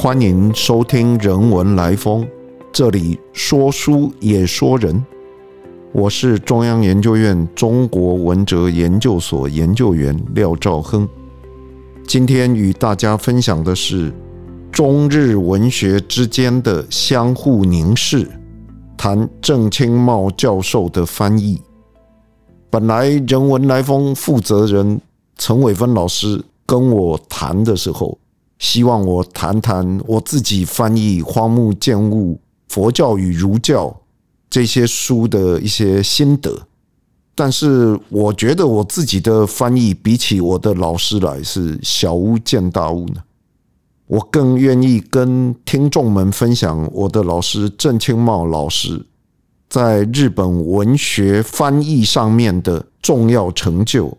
欢迎收听《人文来风》，这里说书也说人。我是中央研究院中国文哲研究所研究员廖兆亨。今天与大家分享的是中日文学之间的相互凝视，谈郑清茂教授的翻译。本来《人文来风》负责人陈伟芬老师跟我谈的时候。希望我谈谈我自己翻译《荒木见物：佛教与儒教》这些书的一些心得，但是我觉得我自己的翻译比起我的老师来是小巫见大巫呢。我更愿意跟听众们分享我的老师郑清茂老师在日本文学翻译上面的重要成就，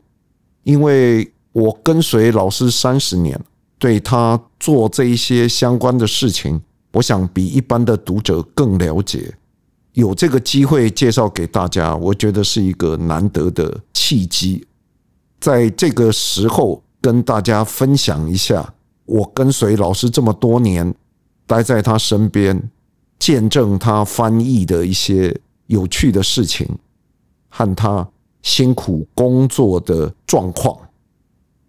因为我跟随老师三十年。对他做这一些相关的事情，我想比一般的读者更了解。有这个机会介绍给大家，我觉得是一个难得的契机。在这个时候，跟大家分享一下，我跟随老师这么多年，待在他身边，见证他翻译的一些有趣的事情，和他辛苦工作的状况。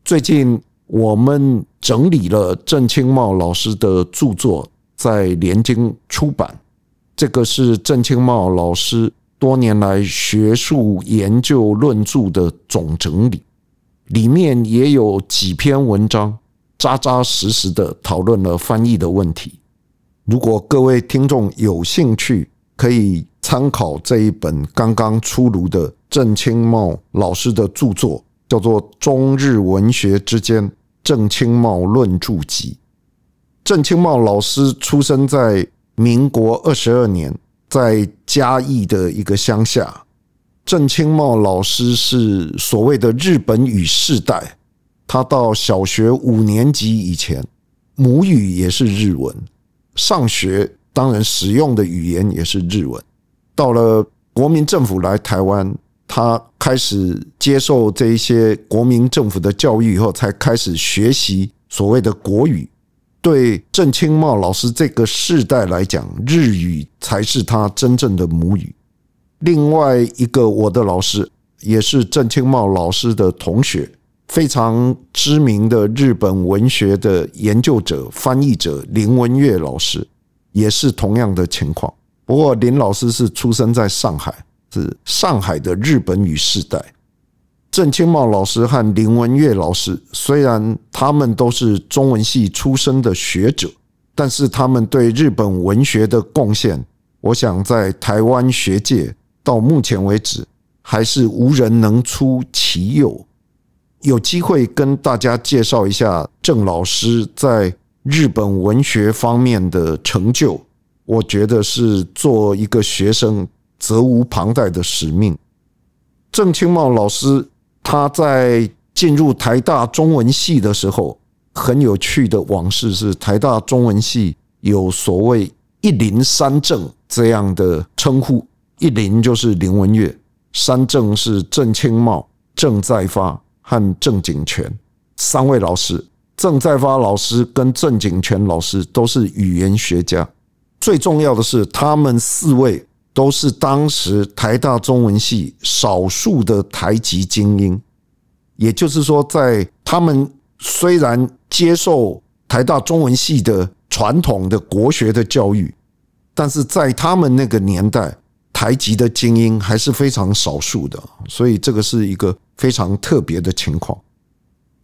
最近。我们整理了郑清茂老师的著作，在联经出版。这个是郑清茂老师多年来学术研究论著的总整理，里面也有几篇文章扎扎实实的讨论了翻译的问题。如果各位听众有兴趣，可以参考这一本刚刚出炉的郑清茂老师的著作，叫做《中日文学之间》。郑清茂论著集。郑清茂老师出生在民国二十二年，在嘉义的一个乡下。郑清茂老师是所谓的日本语世代，他到小学五年级以前，母语也是日文，上学当然使用的语言也是日文。到了国民政府来台湾。他开始接受这一些国民政府的教育以后，才开始学习所谓的国语。对郑清茂老师这个世代来讲，日语才是他真正的母语。另外一个我的老师，也是郑清茂老师的同学，非常知名的日本文学的研究者、翻译者林文月老师，也是同样的情况。不过林老师是出生在上海。是上海的日本语世代，郑清茂老师和林文月老师，虽然他们都是中文系出身的学者，但是他们对日本文学的贡献，我想在台湾学界到目前为止还是无人能出其右。有机会跟大家介绍一下郑老师在日本文学方面的成就，我觉得是做一个学生。责无旁贷的使命。郑清茂老师他在进入台大中文系的时候，很有趣的往事是，台大中文系有所谓“一林三正”这样的称呼，“一林”就是林文月，“三正”是郑清茂、郑在发和郑景全三位老师。郑在发老师跟郑景全老师都是语言学家，最重要的是，他们四位。都是当时台大中文系少数的台籍精英，也就是说，在他们虽然接受台大中文系的传统的国学的教育，但是在他们那个年代，台籍的精英还是非常少数的，所以这个是一个非常特别的情况。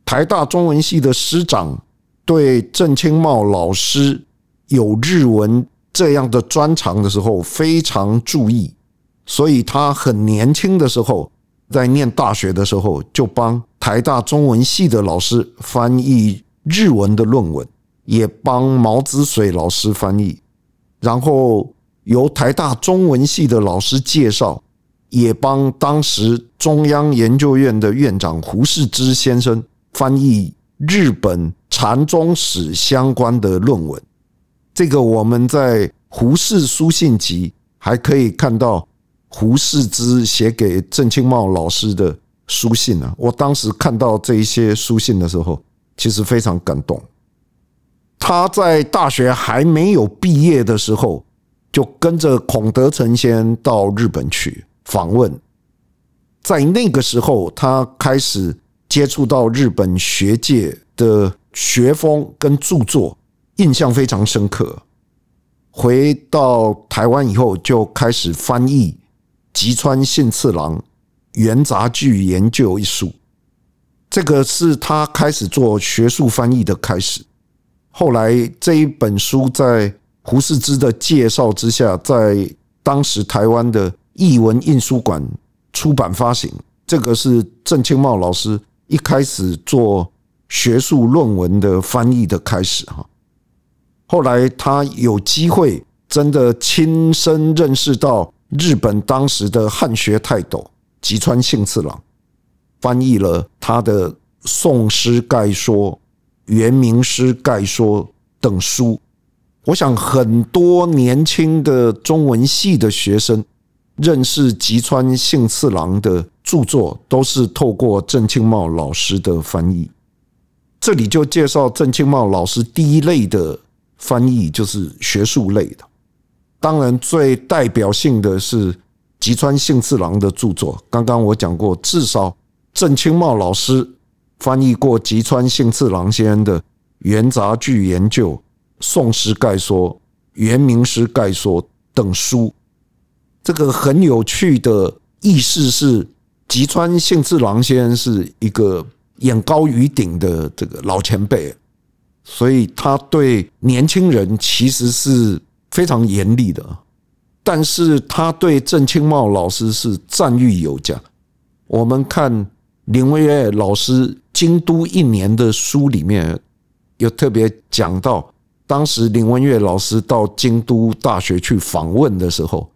台大中文系的师长对郑清茂老师有日文。这样的专长的时候非常注意，所以他很年轻的时候，在念大学的时候就帮台大中文系的老师翻译日文的论文，也帮毛子水老师翻译，然后由台大中文系的老师介绍，也帮当时中央研究院的院长胡适之先生翻译日本禅宗史相关的论文。这个我们在胡适书信集还可以看到胡适之写给郑清茂老师的书信呢。我当时看到这一些书信的时候，其实非常感动。他在大学还没有毕业的时候，就跟着孔德成先到日本去访问。在那个时候，他开始接触到日本学界的学风跟著作，印象非常深刻。回到台湾以后，就开始翻译吉川信次郎《元杂剧研究》一书，这个是他开始做学术翻译的开始。后来这一本书在胡适之的介绍之下，在当时台湾的译文印书馆出版发行。这个是郑清茂老师一开始做学术论文的翻译的开始哈。后来他有机会真的亲身认识到日本当时的汉学泰斗吉川幸次郎，翻译了他的《宋诗概说》。原名诗概说等书，我想很多年轻的中文系的学生认识吉川幸次郎的著作，都是透过郑清茂老师的翻译。这里就介绍郑清茂老师第一类的翻译，就是学术类的。当然，最代表性的是吉川幸次郎的著作。刚刚我讲过，至少郑清茂老师。翻译过吉川幸次郎先生的《元杂剧研究》《宋诗概说》《元明诗概说》等书，这个很有趣的意思是，吉川幸次郎先生是一个眼高于顶的这个老前辈，所以他对年轻人其实是非常严厉的，但是他对郑清茂老师是赞誉有加。我们看林文月老师。京都一年的书里面有特别讲到，当时林文月老师到京都大学去访问的时候，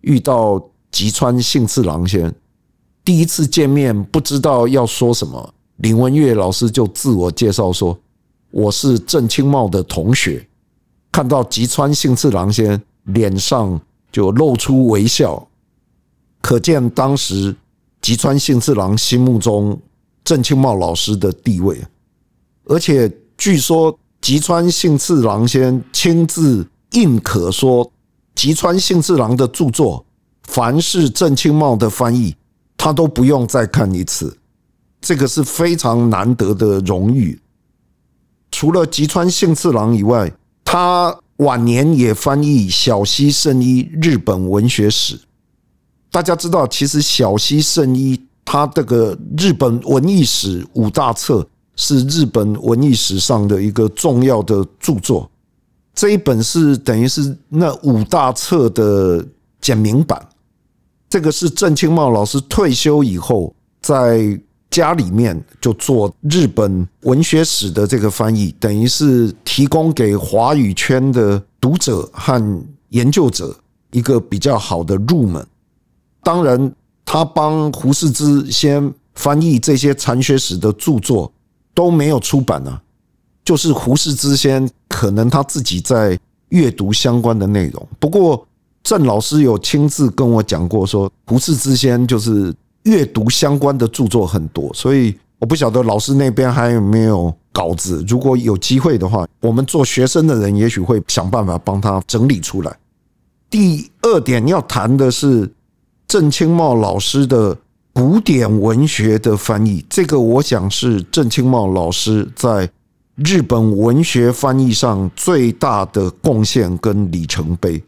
遇到吉川幸次郎先生，第一次见面不知道要说什么，林文月老师就自我介绍说：“我是郑清茂的同学。”看到吉川幸次郎先脸上就露出微笑，可见当时吉川幸次郎心目中。郑清茂老师的地位，而且据说吉川幸次郎先亲自印可说，吉川幸次郎的著作，凡是郑清茂的翻译，他都不用再看一次，这个是非常难得的荣誉。除了吉川幸次郎以外，他晚年也翻译小西圣一日本文学史。大家知道，其实小西圣一。他这个日本文艺史五大册是日本文艺史上的一个重要的著作，这一本是等于是那五大册的简明版。这个是郑清茂老师退休以后在家里面就做日本文学史的这个翻译，等于是提供给华语圈的读者和研究者一个比较好的入门。当然。他帮胡适之先翻译这些禅学史的著作都没有出版呢，就是胡适之先可能他自己在阅读相关的内容。不过郑老师有亲自跟我讲过，说胡适之先就是阅读相关的著作很多，所以我不晓得老师那边还有没有稿子。如果有机会的话，我们做学生的人也许会想办法帮他整理出来。第二点要谈的是。郑清茂老师的古典文学的翻译，这个我想是郑清茂老师在日本文学翻译上最大的贡献跟里程碑。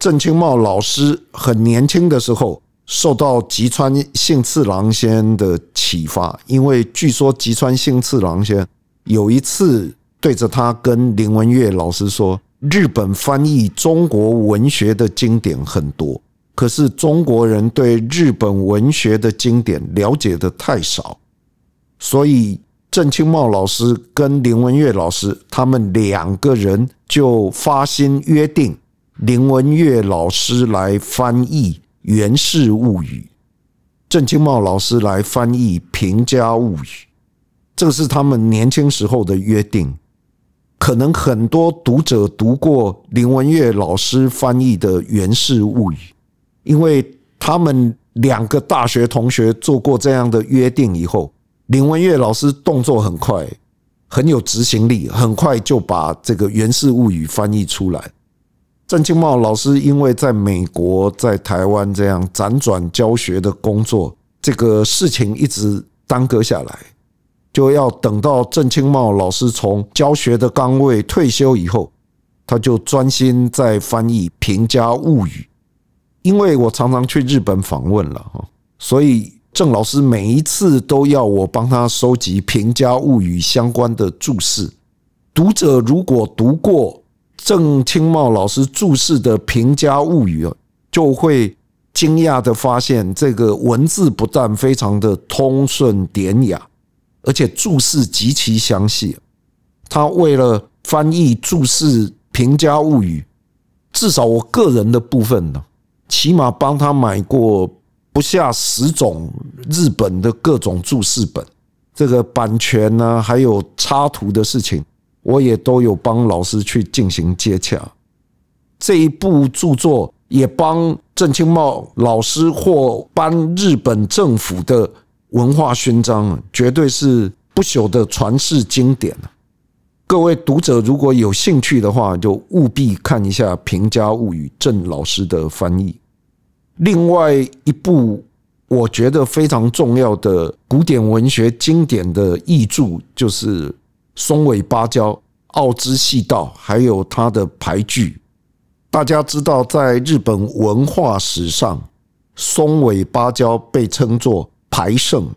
郑清茂老师很年轻的时候受到吉川幸次郎先生的启发，因为据说吉川幸次郎先生有一次对着他跟林文月老师说：“日本翻译中国文学的经典很多。”可是中国人对日本文学的经典了解的太少，所以郑清茂老师跟林文月老师他们两个人就发心约定，林文月老师来翻译《源氏物语》，郑清茂老师来翻译《平家物语》，这是他们年轻时候的约定。可能很多读者读过林文月老师翻译的《源氏物语》。因为他们两个大学同学做过这样的约定以后，林文月老师动作很快，很有执行力，很快就把这个《源氏物语》翻译出来。郑清茂老师因为在美国、在台湾这样辗转教学的工作，这个事情一直耽搁下来，就要等到郑清茂老师从教学的岗位退休以后，他就专心在翻译《平家物语》。因为我常常去日本访问了哈，所以郑老师每一次都要我帮他收集《平家物语》相关的注释。读者如果读过，郑清茂老师注释的《平家物语》啊，就会惊讶的发现，这个文字不但非常的通顺典雅，而且注释极其详细。他为了翻译注释《平家物语》，至少我个人的部分呢，起码帮他买过不下十种日本的各种注释本，这个版权呢，还有插图的事情。我也都有帮老师去进行接洽，这一部著作也帮郑清茂老师获颁日本政府的文化勋章，绝对是不朽的传世经典各位读者如果有兴趣的话，就务必看一下《平家物语》郑老师的翻译。另外一部我觉得非常重要的古典文学经典的译著，就是。松尾芭蕉、奥之细道，还有他的俳句，大家知道，在日本文化史上，松尾芭蕉被称作俳圣。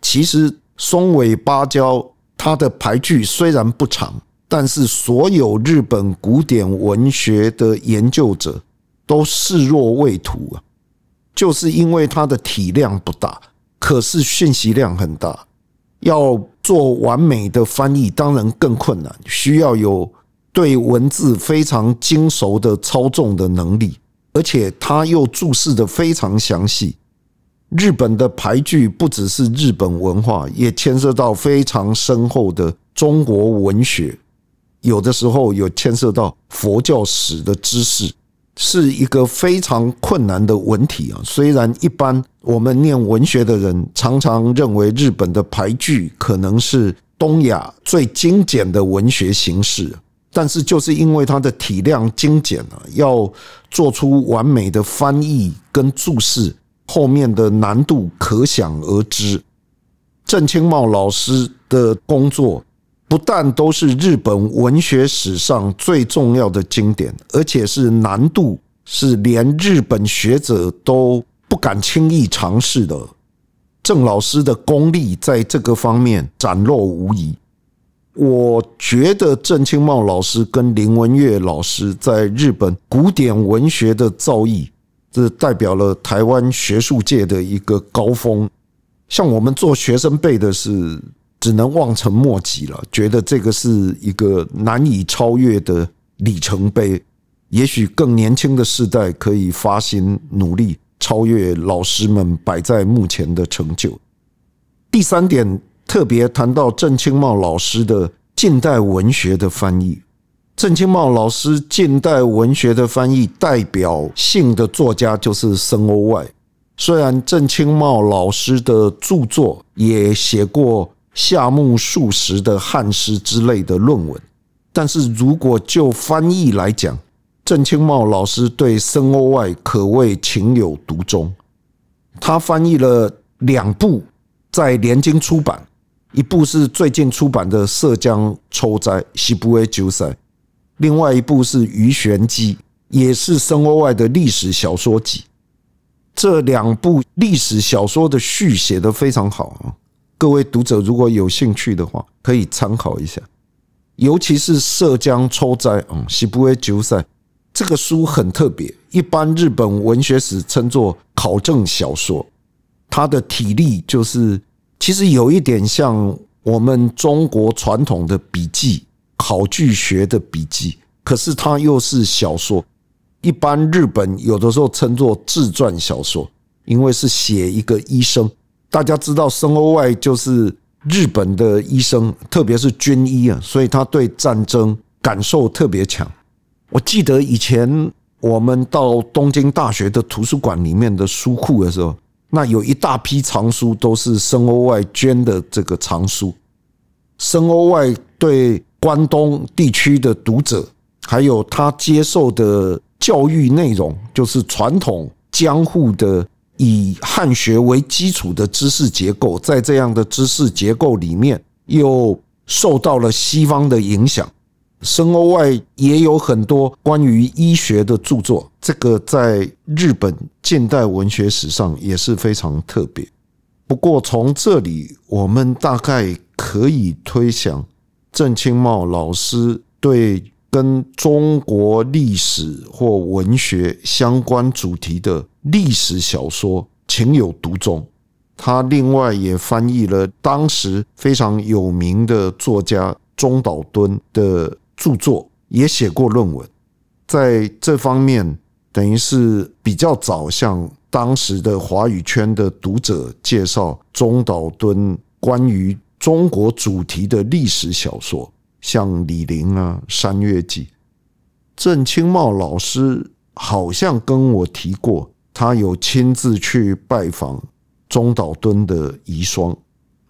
其实，松尾芭蕉他的俳句虽然不长，但是所有日本古典文学的研究者都视若未睹啊，就是因为它的体量不大，可是讯息量很大。要做完美的翻译，当然更困难，需要有对文字非常精熟的操纵的能力，而且他又注释的非常详细。日本的俳句不只是日本文化，也牵涉到非常深厚的中国文学，有的时候有牵涉到佛教史的知识。是一个非常困难的文体啊！虽然一般我们念文学的人常常认为日本的俳句可能是东亚最精简的文学形式，但是就是因为它的体量精简啊，要做出完美的翻译跟注释，后面的难度可想而知。郑清茂老师的工作。不但都是日本文学史上最重要的经典，而且是难度是连日本学者都不敢轻易尝试的。郑老师的功力在这个方面展露无遗。我觉得郑清茂老师跟林文月老师在日本古典文学的造诣，这代表了台湾学术界的一个高峰。像我们做学生辈的是。只能望尘莫及了，觉得这个是一个难以超越的里程碑。也许更年轻的世代可以发心努力超越老师们摆在目前的成就。第三点，特别谈到郑清茂老师的近代文学的翻译。郑清茂老师近代文学的翻译代表性的作家就是森欧外。虽然郑清茂老师的著作也写过。夏目漱石的汉诗之类的论文，但是如果就翻译来讲，郑清茂老师对森欧外可谓情有独钟。他翻译了两部在联经出版，一部是最近出版的《涉江抽灾》西部威九塞，另外一部是《鱼玄机》，也是森欧外的历史小说集。这两部历史小说的序写得非常好啊。各位读者如果有兴趣的话，可以参考一下，尤其是《涉江抽斋》啊，《西部威九赛》这个书很特别，一般日本文学史称作考证小说，它的体例就是其实有一点像我们中国传统的笔记、考据学的笔记，可是它又是小说。一般日本有的时候称作自传小说，因为是写一个医生。大家知道，森欧外就是日本的医生，特别是军医啊，所以他对战争感受特别强。我记得以前我们到东京大学的图书馆里面的书库的时候，那有一大批藏书都是森欧外捐的这个藏书。深欧外对关东地区的读者，还有他接受的教育内容，就是传统江户的以汉学为基础的知识结构，在这样的知识结构里面，又受到了西方的影响。深欧外也有很多关于医学的著作，这个在日本近代文学史上也是非常特别。不过从这里，我们大概可以推想，郑清茂老师对跟中国历史或文学相关主题的历史小说情有独钟。他另外也翻译了当时非常有名的作家中岛敦的。著作也写过论文，在这方面等于是比较早向当时的华语圈的读者介绍中岛敦关于中国主题的历史小说，像李陵啊《山月记》。郑清茂老师好像跟我提过，他有亲自去拜访中岛敦的遗孀，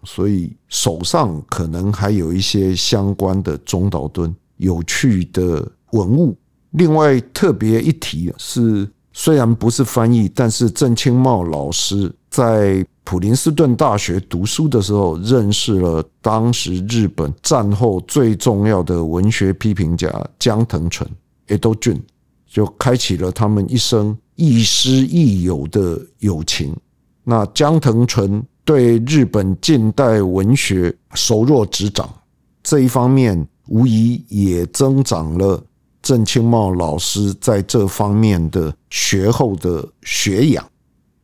所以手上可能还有一些相关的中岛敦。有趣的文物。另外特别一提是，虽然不是翻译，但是郑清茂老师在普林斯顿大学读书的时候，认识了当时日本战后最重要的文学批评家江藤淳 （Edo Jun），就开启了他们一生亦师亦友的友情。那江藤淳对日本近代文学熟若指掌，这一方面。无疑也增长了郑清茂老师在这方面的学后的学养。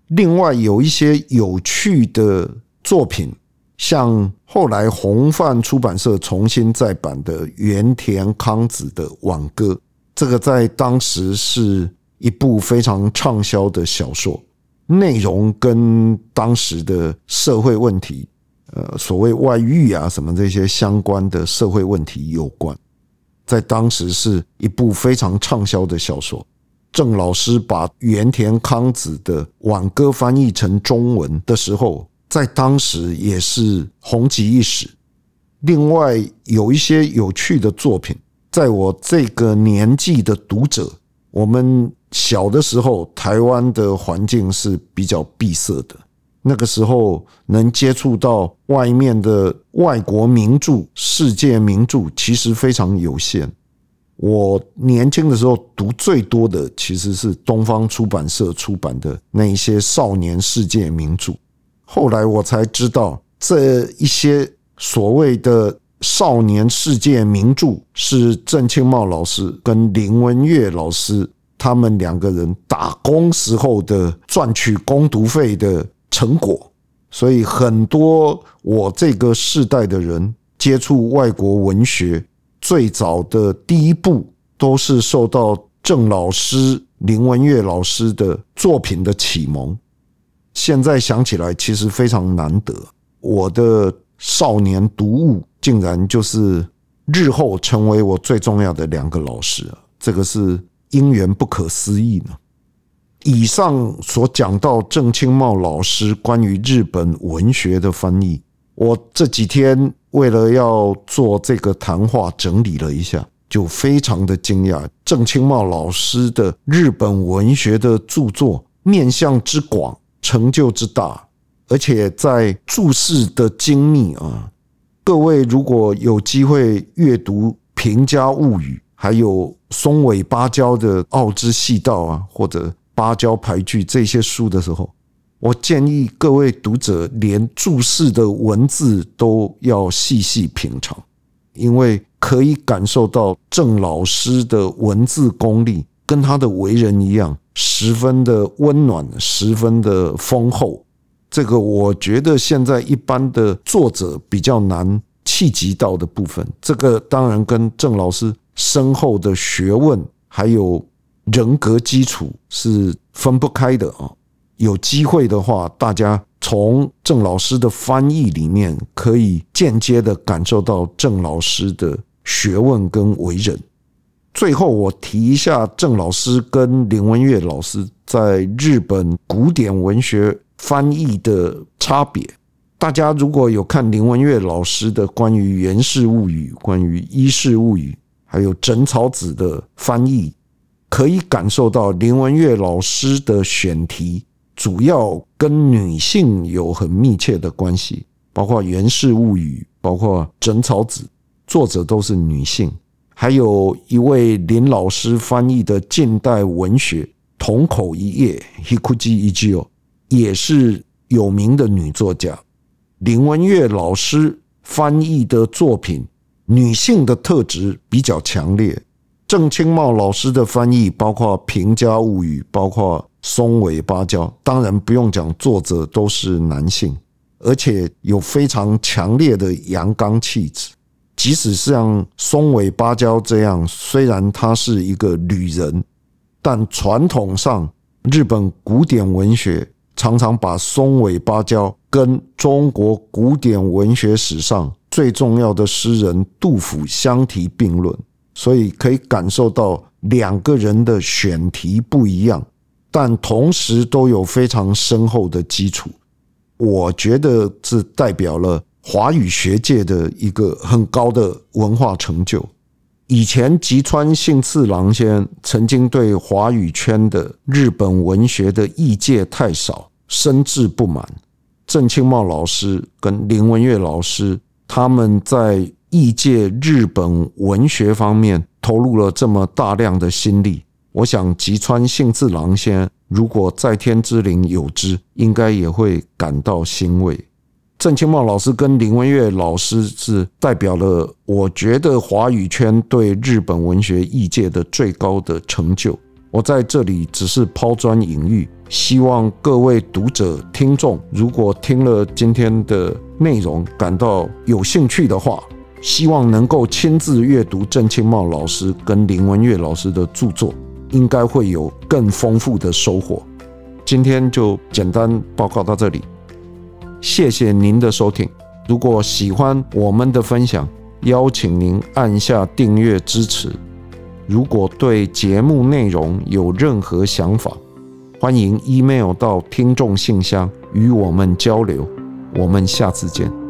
另外有一些有趣的作品，像后来红范出版社重新再版的原田康子的《挽歌》，这个在当时是一部非常畅销的小说，内容跟当时的社会问题。呃，所谓外遇啊，什么这些相关的社会问题有关，在当时是一部非常畅销的小说。郑老师把原田康子的《挽歌》翻译成中文的时候，在当时也是红极一时。另外，有一些有趣的作品，在我这个年纪的读者，我们小的时候，台湾的环境是比较闭塞的。那个时候能接触到外面的外国名著、世界名著，其实非常有限。我年轻的时候读最多的其实是东方出版社出版的那一些少年世界名著。后来我才知道，这一些所谓的少年世界名著是郑清茂老师跟林文月老师他们两个人打工时候的赚取工读费的。成果，所以很多我这个世代的人接触外国文学，最早的第一步都是受到郑老师、林文月老师的作品的启蒙。现在想起来，其实非常难得，我的少年读物竟然就是日后成为我最重要的两个老师，这个是因缘不可思议呢。以上所讲到郑清茂老师关于日本文学的翻译，我这几天为了要做这个谈话，整理了一下，就非常的惊讶。郑清茂老师的日本文学的著作面向之广，成就之大，而且在注释的精密啊，各位如果有机会阅读《平家物语》，还有松尾芭蕉的《奥之细道》啊，或者。芭蕉牌句这些书的时候，我建议各位读者连注释的文字都要细细品尝，因为可以感受到郑老师的文字功力跟他的为人一样，十分的温暖，十分的丰厚。这个我觉得现在一般的作者比较难企及到的部分，这个当然跟郑老师深厚的学问还有。人格基础是分不开的啊！有机会的话，大家从郑老师的翻译里面可以间接的感受到郑老师的学问跟为人。最后，我提一下郑老师跟林文月老师在日本古典文学翻译的差别。大家如果有看林文月老师的关于《源氏物语》、关于《伊势物语》，还有枕草子的翻译，可以感受到林文月老师的选题主要跟女性有很密切的关系，包括《源氏物语》，包括枕草子，作者都是女性。还有一位林老师翻译的近代文学《同口一叶》，Hikuji Ijio，也是有名的女作家。林文月老师翻译的作品，女性的特质比较强烈。郑清茂老师的翻译，包括《平家物语》，包括《松尾芭蕉》，当然不用讲，作者都是男性，而且有非常强烈的阳刚气质。即使像松尾芭蕉这样，虽然她是一个女人，但传统上日本古典文学常常把松尾芭蕉。跟中国古典文学史上最重要的诗人杜甫相提并论，所以可以感受到两个人的选题不一样，但同时都有非常深厚的基础。我觉得这代表了华语学界的一个很高的文化成就。以前吉川幸次郎先曾经对华语圈的日本文学的译介太少，深致不满。郑清茂老师跟林文月老师，他们在译介日本文学方面投入了这么大量的心力，我想吉川幸次郎先如果在天之灵有知，应该也会感到欣慰。郑清茂老师跟林文月老师是代表了，我觉得华语圈对日本文学译介的最高的成就。我在这里只是抛砖引玉。希望各位读者、听众，如果听了今天的内容感到有兴趣的话，希望能够亲自阅读郑清茂老师跟林文月老师的著作，应该会有更丰富的收获。今天就简单报告到这里，谢谢您的收听。如果喜欢我们的分享，邀请您按下订阅支持。如果对节目内容有任何想法，欢迎 email 到听众信箱与我们交流，我们下次见。